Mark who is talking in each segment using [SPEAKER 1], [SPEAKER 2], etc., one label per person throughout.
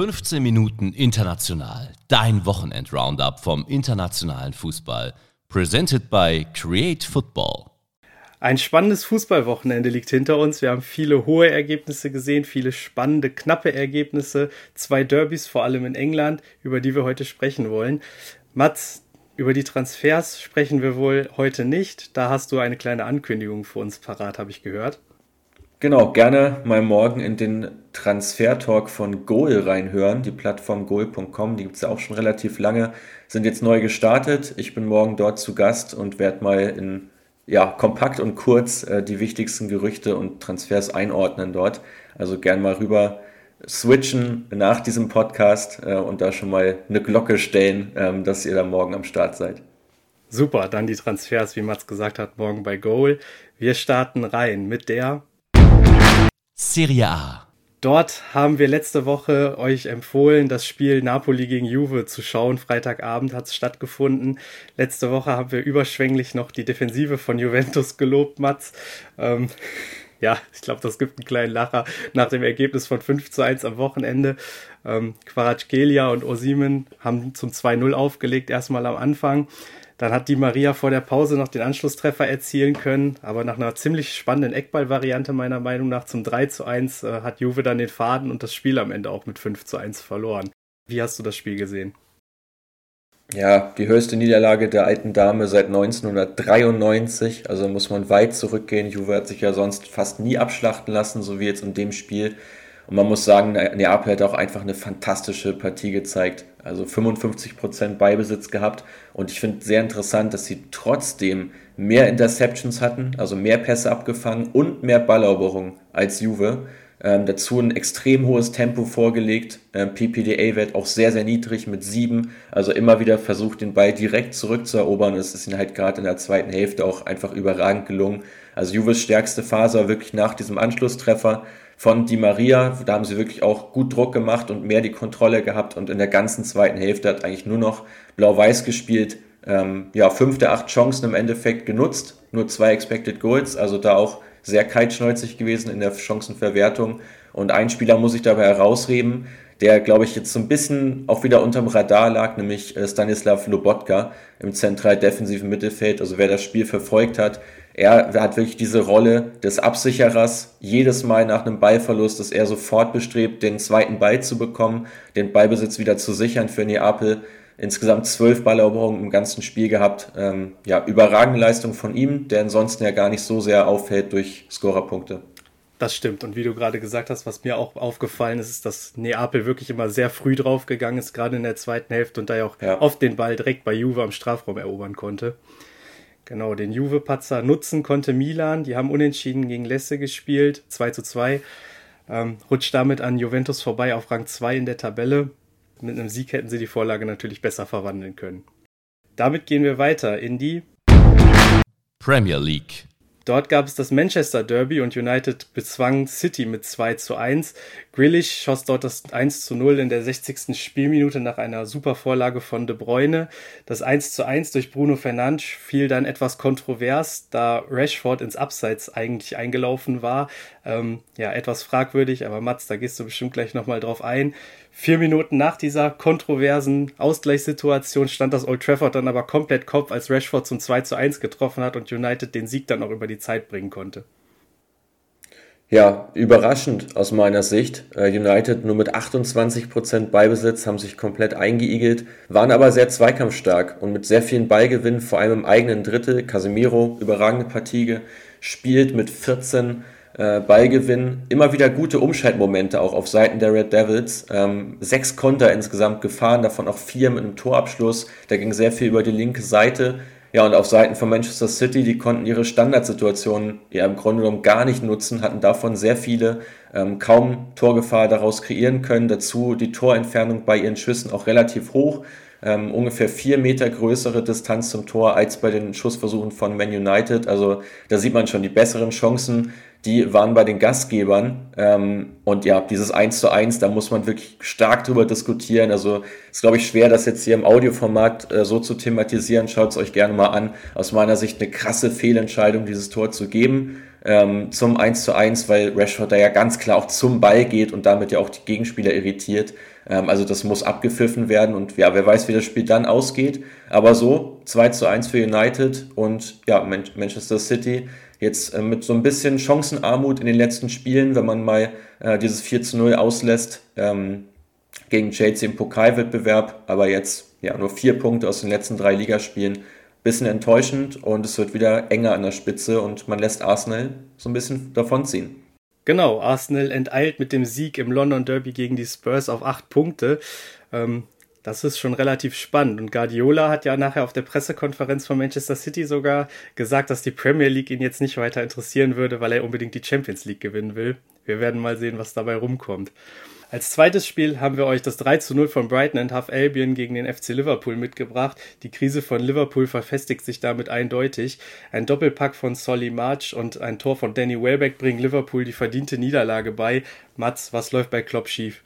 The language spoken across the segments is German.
[SPEAKER 1] 15 Minuten international. Dein Wochenend-Roundup vom internationalen Fußball. Presented by Create Football.
[SPEAKER 2] Ein spannendes Fußballwochenende liegt hinter uns. Wir haben viele hohe Ergebnisse gesehen, viele spannende, knappe Ergebnisse, zwei Derbys, vor allem in England, über die wir heute sprechen wollen. Mats, über die Transfers sprechen wir wohl heute nicht. Da hast du eine kleine Ankündigung für uns parat, habe ich gehört.
[SPEAKER 3] Genau, gerne mal morgen in den Transfer-Talk von Goal reinhören. Die Plattform goal.com, die gibt es ja auch schon relativ lange, sind jetzt neu gestartet. Ich bin morgen dort zu Gast und werde mal in ja, kompakt und kurz äh, die wichtigsten Gerüchte und Transfers einordnen dort. Also gern mal rüber switchen nach diesem Podcast äh, und da schon mal eine Glocke stellen, ähm, dass ihr da morgen am Start seid.
[SPEAKER 2] Super, dann die Transfers, wie Mats gesagt hat, morgen bei Goal. Wir starten rein mit der
[SPEAKER 1] Serie A.
[SPEAKER 2] Dort haben wir letzte Woche euch empfohlen, das Spiel Napoli gegen Juve zu schauen. Freitagabend hat es stattgefunden. Letzte Woche haben wir überschwänglich noch die Defensive von Juventus gelobt, Mats. Ähm, ja, ich glaube, das gibt einen kleinen Lacher nach dem Ergebnis von 5 zu 1 am Wochenende. Ähm, Quaracgelia und Osimen haben zum 2-0 aufgelegt, erstmal am Anfang. Dann hat die Maria vor der Pause noch den Anschlusstreffer erzielen können, aber nach einer ziemlich spannenden Eckball-Variante meiner Meinung nach zum 3 zu 1 äh, hat Juve dann den Faden und das Spiel am Ende auch mit 5 zu 1 verloren. Wie hast du das Spiel gesehen?
[SPEAKER 3] Ja, die höchste Niederlage der alten Dame seit 1993, also muss man weit zurückgehen. Juve hat sich ja sonst fast nie abschlachten lassen, so wie jetzt in dem Spiel. Und man muss sagen, Neapel hat auch einfach eine fantastische Partie gezeigt. Also 55% Beibesitz gehabt. Und ich finde sehr interessant, dass sie trotzdem mehr Interceptions hatten, also mehr Pässe abgefangen und mehr Balleroberungen als Juve. Ähm, dazu ein extrem hohes Tempo vorgelegt. Ähm, PPDA-Wert auch sehr, sehr niedrig mit 7. Also immer wieder versucht, den Ball direkt zurückzuerobern. Es ist ihnen halt gerade in der zweiten Hälfte auch einfach überragend gelungen. Also Juves stärkste Phase war wirklich nach diesem Anschlusstreffer von Di Maria. Da haben sie wirklich auch gut Druck gemacht und mehr die Kontrolle gehabt und in der ganzen zweiten Hälfte hat eigentlich nur noch Blau-Weiß gespielt. Ähm, ja, fünf der acht Chancen im Endeffekt genutzt, nur zwei Expected Goals, also da auch sehr kaltschnäuzig gewesen in der Chancenverwertung. Und ein Spieler muss ich dabei herausheben, der, glaube ich, jetzt so ein bisschen auch wieder unterm Radar lag, nämlich äh, Stanislav Lobotka im zentral defensiven Mittelfeld. Also wer das Spiel verfolgt hat, er hat wirklich diese Rolle des Absicherers. Jedes Mal nach einem Ballverlust ist er sofort bestrebt, den zweiten Ball zu bekommen, den Ballbesitz wieder zu sichern für Neapel. Insgesamt zwölf Balleroberungen im ganzen Spiel gehabt. Ähm, ja, überragende Leistung von ihm, der ansonsten ja gar nicht so sehr auffällt durch Scorerpunkte.
[SPEAKER 2] Das stimmt. Und wie du gerade gesagt hast, was mir auch aufgefallen ist, ist, dass Neapel wirklich immer sehr früh draufgegangen ist, gerade in der zweiten Hälfte und da ja auch ja. oft den Ball direkt bei Juve am Strafraum erobern konnte. Genau, den Juve-Patzer nutzen konnte Milan. Die haben unentschieden gegen Lesse gespielt, 2 zu 2. Ähm, rutscht damit an Juventus vorbei auf Rang 2 in der Tabelle. Mit einem Sieg hätten sie die Vorlage natürlich besser verwandeln können. Damit gehen wir weiter in die
[SPEAKER 1] Premier League.
[SPEAKER 2] Dort gab es das Manchester Derby und United bezwang City mit 2 zu 1. Grealish schoss dort das 1 zu 0 in der 60. Spielminute nach einer super Vorlage von De Bruyne. Das 1 zu 1 durch Bruno Fernandes fiel dann etwas kontrovers, da Rashford ins Abseits eigentlich eingelaufen war. Ähm, ja, etwas fragwürdig, aber Mats, da gehst du bestimmt gleich nochmal drauf ein. Vier Minuten nach dieser kontroversen Ausgleichssituation stand das Old Trafford dann aber komplett Kopf, als Rashford zum 2 zu 1 getroffen hat und United den Sieg dann auch über die Zeit bringen konnte.
[SPEAKER 3] Ja, überraschend aus meiner Sicht. Äh, United nur mit 28% Beibesitz haben sich komplett eingeigelt, waren aber sehr zweikampfstark und mit sehr vielen Ballgewinnen, vor allem im eigenen Drittel. Casemiro, überragende Partie gespielt mit 14 äh, Ballgewinn, immer wieder gute Umschaltmomente auch auf Seiten der Red Devils. Ähm, sechs Konter insgesamt gefahren, davon auch vier mit einem Torabschluss. Da ging sehr viel über die linke Seite. Ja, und auf Seiten von Manchester City, die konnten ihre Standardsituationen ja im Grunde genommen gar nicht nutzen, hatten davon sehr viele, ähm, kaum Torgefahr daraus kreieren können. Dazu die Torentfernung bei ihren Schüssen auch relativ hoch. Ähm, ungefähr vier Meter größere Distanz zum Tor als bei den Schussversuchen von Man United. Also da sieht man schon die besseren Chancen die waren bei den Gastgebern. Ähm, und ja, dieses 1 zu 1, da muss man wirklich stark drüber diskutieren. Also ist, glaube ich, schwer, das jetzt hier im Audioformat äh, so zu thematisieren. Schaut es euch gerne mal an. Aus meiner Sicht eine krasse Fehlentscheidung, dieses Tor zu geben. Ähm, zum 1 zu 1, weil Rashford da ja ganz klar auch zum Ball geht und damit ja auch die Gegenspieler irritiert. Ähm, also das muss abgepfiffen werden und ja, wer weiß, wie das Spiel dann ausgeht. Aber so, 2 zu 1 für United und ja, Manchester City jetzt äh, mit so ein bisschen Chancenarmut in den letzten Spielen, wenn man mal äh, dieses 4 zu 0 auslässt ähm, gegen Chelsea im Pokalwettbewerb, aber jetzt ja nur vier Punkte aus den letzten drei Ligaspielen. Bisschen enttäuschend und es wird wieder enger an der Spitze und man lässt Arsenal so ein bisschen davonziehen.
[SPEAKER 2] Genau, Arsenal enteilt mit dem Sieg im London Derby gegen die Spurs auf acht Punkte. Ähm, das ist schon relativ spannend. Und Guardiola hat ja nachher auf der Pressekonferenz von Manchester City sogar gesagt, dass die Premier League ihn jetzt nicht weiter interessieren würde, weil er unbedingt die Champions League gewinnen will. Wir werden mal sehen, was dabei rumkommt. Als zweites Spiel haben wir euch das 3 zu 0 von Brighton and Half Albion gegen den FC Liverpool mitgebracht. Die Krise von Liverpool verfestigt sich damit eindeutig. Ein Doppelpack von Solly March und ein Tor von Danny Welbeck bringen Liverpool die verdiente Niederlage bei. Mats, was läuft bei Klopp schief?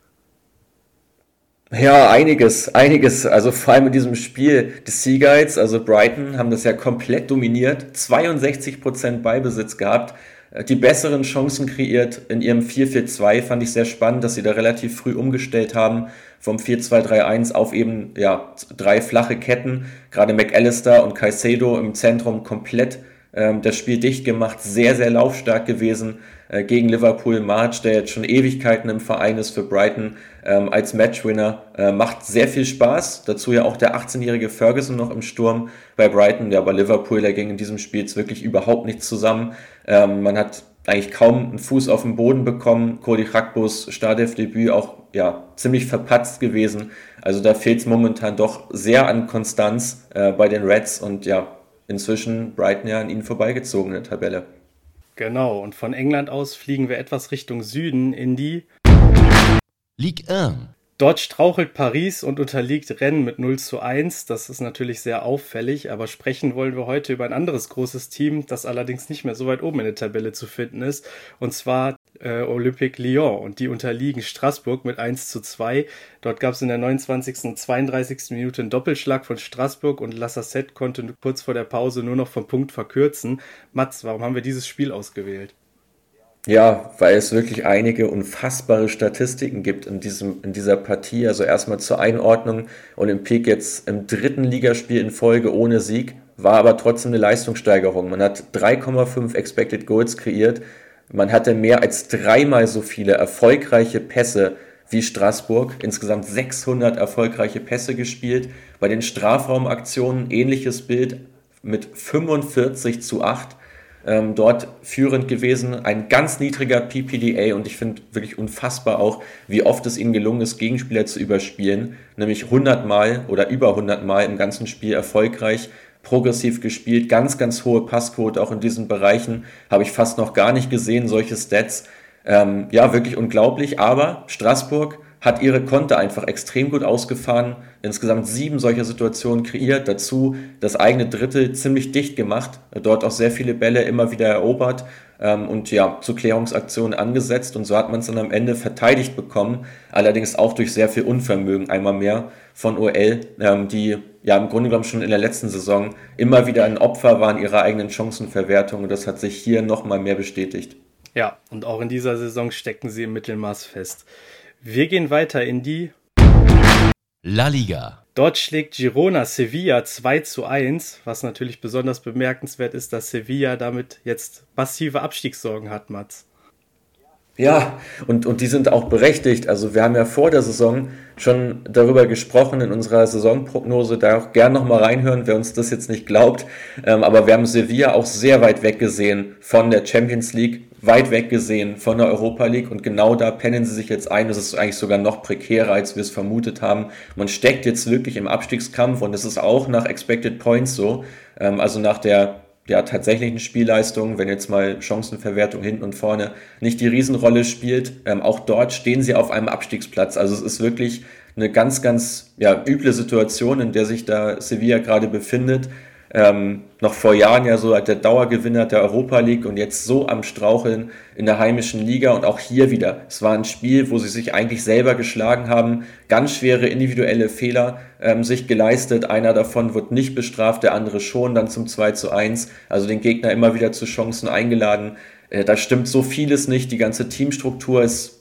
[SPEAKER 3] Ja, einiges, einiges. Also vor allem in diesem Spiel des Seagulls, also Brighton, haben das ja komplett dominiert, 62% Ballbesitz gehabt, die besseren Chancen kreiert in ihrem 4-4-2. Fand ich sehr spannend, dass sie da relativ früh umgestellt haben vom 4-2-3-1 auf eben ja, drei flache Ketten. Gerade McAllister und Caicedo im Zentrum komplett ähm, das Spiel dicht gemacht, sehr, sehr laufstark gewesen äh, gegen Liverpool. March, der jetzt schon Ewigkeiten im Verein ist für Brighton, ähm, als Matchwinner. Äh, macht sehr viel Spaß. Dazu ja auch der 18-jährige Ferguson noch im Sturm bei Brighton. Ja, bei Liverpool, da ging in diesem Spiel jetzt wirklich überhaupt nichts zusammen. Ähm, man hat eigentlich kaum einen Fuß auf den Boden bekommen. Cody Chakbos Startelfdebüt auch ja ziemlich verpatzt gewesen. Also da fehlt es momentan doch sehr an Konstanz äh, bei den Reds und ja, inzwischen Brighton ja an ihnen vorbeigezogen in der Tabelle.
[SPEAKER 2] Genau, und von England aus fliegen wir etwas Richtung Süden in die
[SPEAKER 1] Ligue 1.
[SPEAKER 2] Dort strauchelt Paris und unterliegt Rennes mit 0 zu 1. Das ist natürlich sehr auffällig, aber sprechen wollen wir heute über ein anderes großes Team, das allerdings nicht mehr so weit oben in der Tabelle zu finden ist, und zwar äh, Olympique Lyon. Und die unterliegen Straßburg mit 1 zu 2. Dort gab es in der 29. und 32. Minute einen Doppelschlag von Straßburg und Lassassette konnte kurz vor der Pause nur noch vom Punkt verkürzen. Mats, warum haben wir dieses Spiel ausgewählt?
[SPEAKER 3] Ja, weil es wirklich einige unfassbare Statistiken gibt in, diesem, in dieser Partie. Also erstmal zur Einordnung. Olympique jetzt im dritten Ligaspiel in Folge ohne Sieg, war aber trotzdem eine Leistungssteigerung. Man hat 3,5 Expected Goals kreiert. Man hatte mehr als dreimal so viele erfolgreiche Pässe wie Straßburg. Insgesamt 600 erfolgreiche Pässe gespielt. Bei den Strafraumaktionen ähnliches Bild mit 45 zu 8 ähm, dort führend gewesen. Ein ganz niedriger PPDA und ich finde wirklich unfassbar auch, wie oft es ihnen gelungen ist, Gegenspieler zu überspielen. Nämlich 100 Mal oder über 100 Mal im ganzen Spiel erfolgreich progressiv gespielt, ganz, ganz hohe Passquote auch in diesen Bereichen. Habe ich fast noch gar nicht gesehen, solche Stats. Ähm, ja, wirklich unglaublich. Aber Straßburg hat ihre Konter einfach extrem gut ausgefahren, insgesamt sieben solcher Situationen kreiert, dazu das eigene Drittel ziemlich dicht gemacht, dort auch sehr viele Bälle immer wieder erobert ähm, und ja, zu Klärungsaktionen angesetzt und so hat man es dann am Ende verteidigt bekommen, allerdings auch durch sehr viel Unvermögen einmal mehr von OL, ähm, die ja im Grunde genommen schon in der letzten Saison immer wieder ein Opfer waren ihrer eigenen Chancenverwertung und das hat sich hier nochmal mehr bestätigt.
[SPEAKER 2] Ja, und auch in dieser Saison stecken sie im Mittelmaß fest. Wir gehen weiter in die
[SPEAKER 1] La Liga.
[SPEAKER 2] Dort schlägt Girona Sevilla 2 zu 1, was natürlich besonders bemerkenswert ist, dass Sevilla damit jetzt massive Abstiegssorgen hat, Mats.
[SPEAKER 3] Ja, und, und die sind auch berechtigt. Also wir haben ja vor der Saison schon darüber gesprochen in unserer Saisonprognose, da auch gern nochmal reinhören, wer uns das jetzt nicht glaubt. Ähm, aber wir haben Sevilla auch sehr weit weg gesehen von der Champions League, weit weg gesehen von der Europa League und genau da pennen sie sich jetzt ein. Das ist eigentlich sogar noch prekärer, als wir es vermutet haben. Man steckt jetzt wirklich im Abstiegskampf und es ist auch nach Expected Points so, ähm, also nach der ja, tatsächlichen Spielleistung, wenn jetzt mal Chancenverwertung hinten und vorne nicht die Riesenrolle spielt, ähm, auch dort stehen sie auf einem Abstiegsplatz. Also es ist wirklich eine ganz, ganz ja, üble Situation, in der sich da Sevilla gerade befindet ähm, noch vor Jahren ja so als der Dauergewinner der Europa League und jetzt so am Straucheln in der heimischen Liga und auch hier wieder. Es war ein Spiel, wo sie sich eigentlich selber geschlagen haben, ganz schwere individuelle Fehler ähm, sich geleistet. Einer davon wird nicht bestraft, der andere schon, dann zum 2 zu 1. Also den Gegner immer wieder zu Chancen eingeladen. Äh, da stimmt so vieles nicht. Die ganze Teamstruktur ist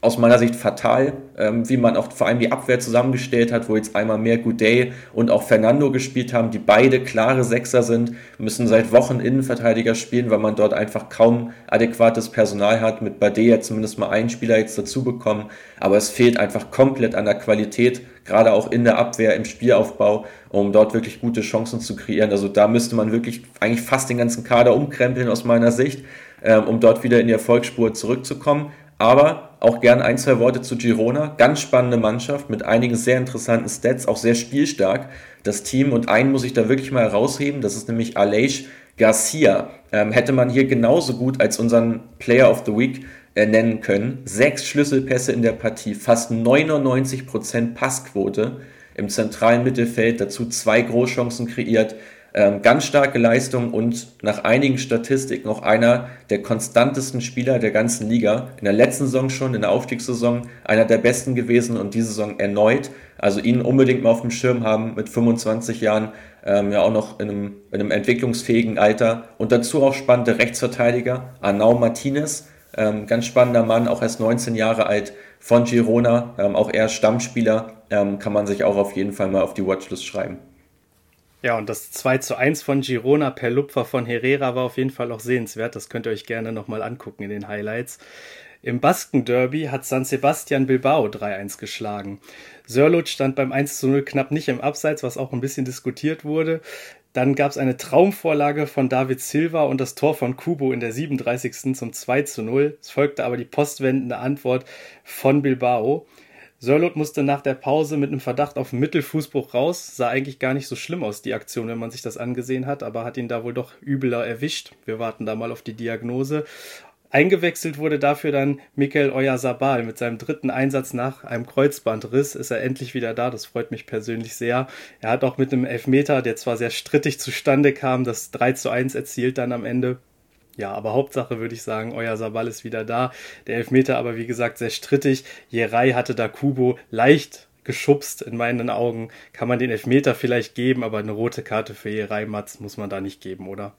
[SPEAKER 3] aus meiner Sicht fatal, ähm, wie man auch vor allem die Abwehr zusammengestellt hat, wo jetzt einmal mehr Goudet und auch Fernando gespielt haben, die beide klare Sechser sind, müssen seit Wochen Innenverteidiger spielen, weil man dort einfach kaum adäquates Personal hat. Mit Bade zumindest mal einen Spieler jetzt dazu bekommen, aber es fehlt einfach komplett an der Qualität, gerade auch in der Abwehr, im Spielaufbau, um dort wirklich gute Chancen zu kreieren. Also da müsste man wirklich eigentlich fast den ganzen Kader umkrempeln aus meiner Sicht, ähm, um dort wieder in die Erfolgsspur zurückzukommen. Aber auch gern ein, zwei Worte zu Girona. Ganz spannende Mannschaft mit einigen sehr interessanten Stats, auch sehr spielstark. Das Team und einen muss ich da wirklich mal herausheben, das ist nämlich Aleix Garcia. Ähm, hätte man hier genauso gut als unseren Player of the Week äh, nennen können. Sechs Schlüsselpässe in der Partie, fast 99% Passquote im zentralen Mittelfeld, dazu zwei Großchancen kreiert. Ähm, ganz starke Leistung und nach einigen Statistiken auch einer der konstantesten Spieler der ganzen Liga. In der letzten Saison schon, in der Aufstiegssaison, einer der besten gewesen und diese Saison erneut. Also ihn unbedingt mal auf dem Schirm haben mit 25 Jahren, ähm, ja auch noch in einem, in einem entwicklungsfähigen Alter. Und dazu auch spannende Rechtsverteidiger, Arnau Martinez, ähm, ganz spannender Mann, auch erst 19 Jahre alt von Girona, ähm, auch er Stammspieler, ähm, kann man sich auch auf jeden Fall mal auf die Watchlist schreiben.
[SPEAKER 2] Ja, und das 2 zu 1 von Girona per Lupfer von Herrera war auf jeden Fall auch sehenswert. Das könnt ihr euch gerne nochmal angucken in den Highlights. Im Basken-Derby hat San Sebastian Bilbao 3-1 geschlagen. Sörlot stand beim 1 zu 0 knapp nicht im Abseits, was auch ein bisschen diskutiert wurde. Dann gab es eine Traumvorlage von David Silva und das Tor von Kubo in der 37. zum 2 zu 0. Es folgte aber die postwendende Antwort von Bilbao. Sörlot musste nach der Pause mit einem Verdacht auf Mittelfußbruch raus. Sah eigentlich gar nicht so schlimm aus, die Aktion, wenn man sich das angesehen hat, aber hat ihn da wohl doch übler erwischt. Wir warten da mal auf die Diagnose. Eingewechselt wurde dafür dann Mikel Oyarzabal mit seinem dritten Einsatz nach einem Kreuzbandriss. Ist er endlich wieder da, das freut mich persönlich sehr. Er hat auch mit einem Elfmeter, der zwar sehr strittig zustande kam, das 3 zu 1 erzielt dann am Ende. Ja, aber Hauptsache würde ich sagen, euer Sabal ist wieder da. Der Elfmeter aber wie gesagt sehr strittig. Jerai hatte da Kubo leicht geschubst in meinen Augen. Kann man den Elfmeter vielleicht geben, aber eine rote Karte für Jerai Matz muss man da nicht geben, oder?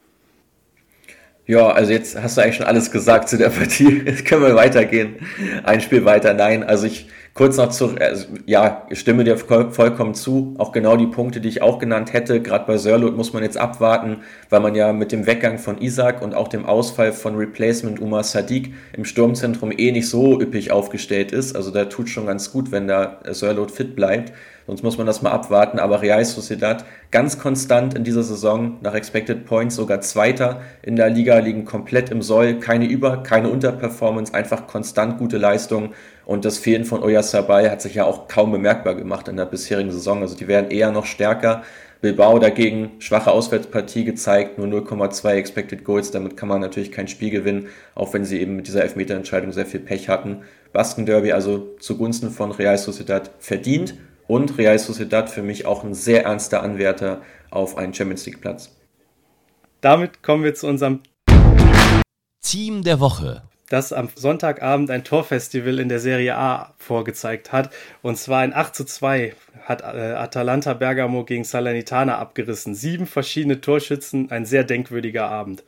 [SPEAKER 3] Ja, also jetzt hast du eigentlich schon alles gesagt zu der Partie. Jetzt können wir weitergehen. Ein Spiel weiter. Nein, also ich kurz noch zu, also, ja, ich stimme dir vollkommen zu. Auch genau die Punkte, die ich auch genannt hätte. Gerade bei Sörlot muss man jetzt abwarten, weil man ja mit dem Weggang von Isaac und auch dem Ausfall von Replacement Umar Sadiq im Sturmzentrum eh nicht so üppig aufgestellt ist. Also da tut schon ganz gut, wenn da Sörlot fit bleibt. Sonst muss man das mal abwarten. Aber Real Sociedad ganz konstant in dieser Saison nach Expected Points sogar Zweiter in der Liga, liegen komplett im Soll. Keine Über-, keine Unterperformance, einfach konstant gute Leistung. Und das Fehlen von Oyarzabal hat sich ja auch kaum bemerkbar gemacht in der bisherigen Saison. Also die werden eher noch stärker. Bilbao dagegen schwache Auswärtspartie gezeigt, nur 0,2 Expected Goals. Damit kann man natürlich kein Spiel gewinnen, auch wenn sie eben mit dieser Elfmeterentscheidung sehr viel Pech hatten. Basken Derby also zugunsten von Real Sociedad verdient und Real Sociedad für mich auch ein sehr ernster Anwärter auf einen Champions League Platz.
[SPEAKER 2] Damit kommen wir zu unserem
[SPEAKER 1] Team der Woche
[SPEAKER 2] das am Sonntagabend ein Torfestival in der Serie A vorgezeigt hat. Und zwar ein 8 zu 2 hat äh, Atalanta Bergamo gegen Salernitana abgerissen. Sieben verschiedene Torschützen, ein sehr denkwürdiger Abend.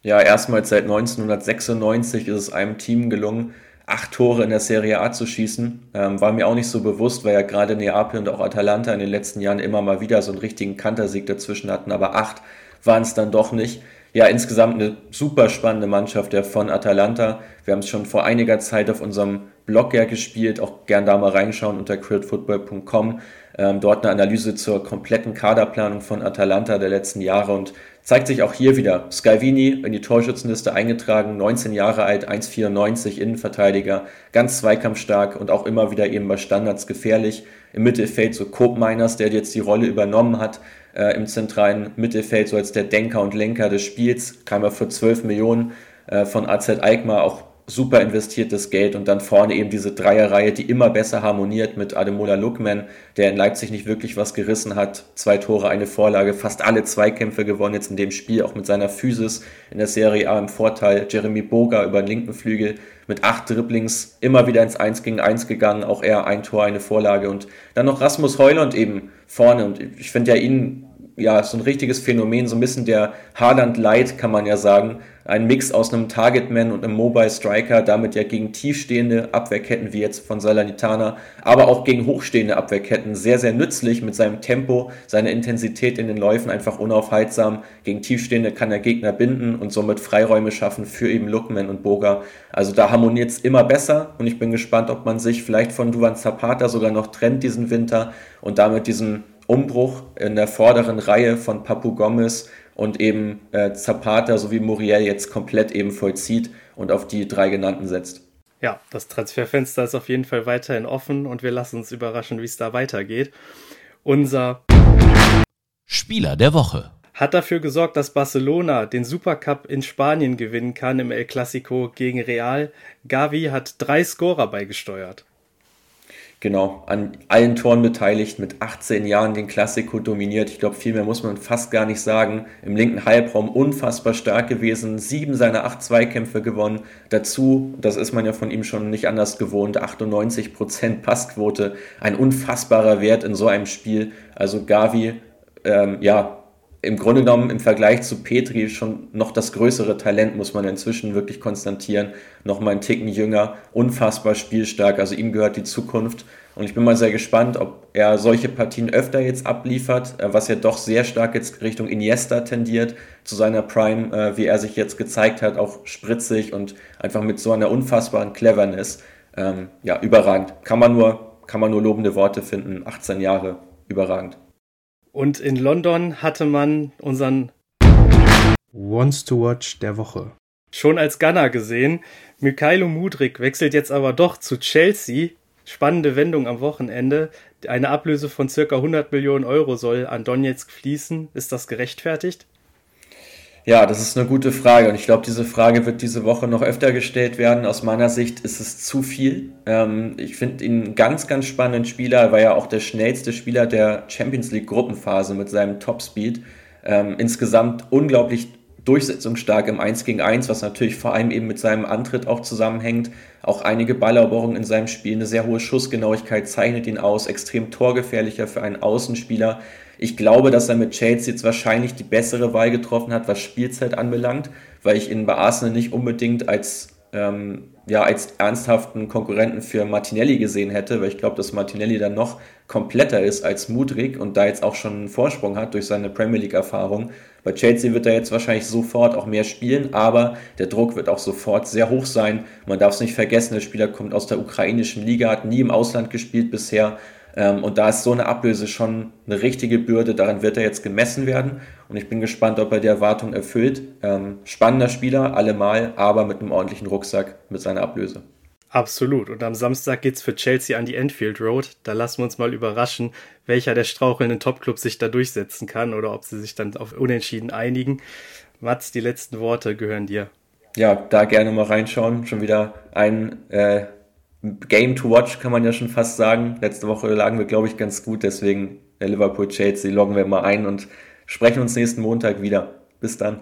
[SPEAKER 3] Ja, erstmals seit 1996 ist es einem Team gelungen, acht Tore in der Serie A zu schießen. Ähm, war mir auch nicht so bewusst, weil ja gerade Neapel und auch Atalanta in den letzten Jahren immer mal wieder so einen richtigen Kantersieg dazwischen hatten, aber acht waren es dann doch nicht. Ja, insgesamt eine super spannende Mannschaft der von Atalanta. Wir haben es schon vor einiger Zeit auf unserem Blog ja gespielt, auch gern da mal reinschauen unter critfootball.com. Ähm, dort eine Analyse zur kompletten Kaderplanung von Atalanta der letzten Jahre und zeigt sich auch hier wieder. Scalvini in die Torschützenliste eingetragen, 19 Jahre alt, 1,94 Innenverteidiger, ganz zweikampfstark und auch immer wieder eben bei Standards gefährlich. Im Mittelfeld so Cope Miners, der jetzt die Rolle übernommen hat äh, im zentralen Mittelfeld, so als der Denker und Lenker des Spiels, kam er für 12 Millionen äh, von AZ Alkmaar auch super investiertes Geld und dann vorne eben diese Dreierreihe, die immer besser harmoniert mit Ademola Lookman, der in Leipzig nicht wirklich was gerissen hat. Zwei Tore, eine Vorlage, fast alle Zweikämpfe gewonnen jetzt in dem Spiel, auch mit seiner Physis in der Serie A im Vorteil. Jeremy Boga über den linken Flügel mit acht Dribblings immer wieder ins 1 gegen 1 gegangen, auch er ein Tor, eine Vorlage und dann noch Rasmus Heuland eben vorne und ich finde ja ihn ja, so ein richtiges Phänomen, so ein bisschen der Haaland Light, kann man ja sagen. Ein Mix aus einem Targetman und einem Mobile Striker, damit ja gegen tiefstehende Abwehrketten wie jetzt von Salernitana, aber auch gegen hochstehende Abwehrketten sehr, sehr nützlich mit seinem Tempo, seiner Intensität in den Läufen einfach unaufhaltsam. Gegen tiefstehende kann er Gegner binden und somit Freiräume schaffen für eben Lookman und Boga. Also da harmoniert es immer besser und ich bin gespannt, ob man sich vielleicht von Duvan Zapata sogar noch trennt diesen Winter und damit diesen Umbruch in der vorderen Reihe von Papu Gomez und eben äh, Zapata sowie Muriel jetzt komplett eben vollzieht und auf die drei genannten setzt.
[SPEAKER 2] Ja, das Transferfenster ist auf jeden Fall weiterhin offen und wir lassen uns überraschen, wie es da weitergeht. Unser
[SPEAKER 1] Spieler der Woche
[SPEAKER 2] hat dafür gesorgt, dass Barcelona den Supercup in Spanien gewinnen kann im El Clasico gegen Real. Gavi hat drei Scorer beigesteuert
[SPEAKER 3] genau, an allen Toren beteiligt, mit 18 Jahren den Klassiko dominiert. Ich glaube, viel mehr muss man fast gar nicht sagen. Im linken Halbraum unfassbar stark gewesen, sieben seiner acht Zweikämpfe gewonnen. Dazu, das ist man ja von ihm schon nicht anders gewohnt, 98% Passquote. Ein unfassbarer Wert in so einem Spiel. Also Gavi, ähm, ja, im Grunde genommen im Vergleich zu Petri schon noch das größere Talent, muss man inzwischen wirklich konstatieren. Noch mal einen Ticken jünger, unfassbar spielstark. Also ihm gehört die Zukunft. Und ich bin mal sehr gespannt, ob er solche Partien öfter jetzt abliefert, äh, was ja doch sehr stark jetzt Richtung Iniesta tendiert, zu seiner Prime, äh, wie er sich jetzt gezeigt hat, auch spritzig und einfach mit so einer unfassbaren Cleverness. Ähm, ja, überragend. Kann man nur, kann man nur lobende Worte finden. 18 Jahre, überragend.
[SPEAKER 2] Und in London hatte man unseren Wants to Watch der Woche. Schon als Gunner gesehen. Mikhailo Mudrik wechselt jetzt aber doch zu Chelsea. Spannende Wendung am Wochenende. Eine Ablöse von circa 100 Millionen Euro soll an Donetsk fließen. Ist das gerechtfertigt?
[SPEAKER 3] Ja, das ist eine gute Frage und ich glaube, diese Frage wird diese Woche noch öfter gestellt werden. Aus meiner Sicht ist es zu viel. Ähm, ich finde ihn einen ganz, ganz spannenden Spieler. Er war ja auch der schnellste Spieler der Champions League Gruppenphase mit seinem Topspeed. Ähm, insgesamt unglaublich durchsetzungsstark im 1 gegen 1, was natürlich vor allem eben mit seinem Antritt auch zusammenhängt. Auch einige Balleroberungen in seinem Spiel, eine sehr hohe Schussgenauigkeit zeichnet ihn aus, extrem torgefährlicher für einen Außenspieler. Ich glaube, dass er mit Chelsea jetzt wahrscheinlich die bessere Wahl getroffen hat, was Spielzeit anbelangt, weil ich ihn bei Arsenal nicht unbedingt als, ähm, ja, als ernsthaften Konkurrenten für Martinelli gesehen hätte, weil ich glaube, dass Martinelli dann noch kompletter ist als Mudrik und da jetzt auch schon einen Vorsprung hat durch seine Premier League-Erfahrung. Bei Chelsea wird er jetzt wahrscheinlich sofort auch mehr spielen, aber der Druck wird auch sofort sehr hoch sein. Man darf es nicht vergessen, der Spieler kommt aus der ukrainischen Liga, hat nie im Ausland gespielt bisher und da ist so eine Ablöse schon eine richtige Bürde. Daran wird er jetzt gemessen werden. Und ich bin gespannt, ob er die Erwartung erfüllt. Ähm, spannender Spieler, allemal, aber mit einem ordentlichen Rucksack mit seiner Ablöse.
[SPEAKER 2] Absolut. Und am Samstag geht's für Chelsea an die Enfield Road. Da lassen wir uns mal überraschen, welcher der strauchelnden Topclubs sich da durchsetzen kann oder ob sie sich dann auf Unentschieden einigen. Mats, die letzten Worte gehören dir.
[SPEAKER 3] Ja, da gerne mal reinschauen. Schon wieder ein äh, Game to watch, kann man ja schon fast sagen. Letzte Woche lagen wir, glaube ich, ganz gut. Deswegen Liverpool Chelsea loggen wir mal ein und sprechen uns nächsten Montag wieder. Bis dann.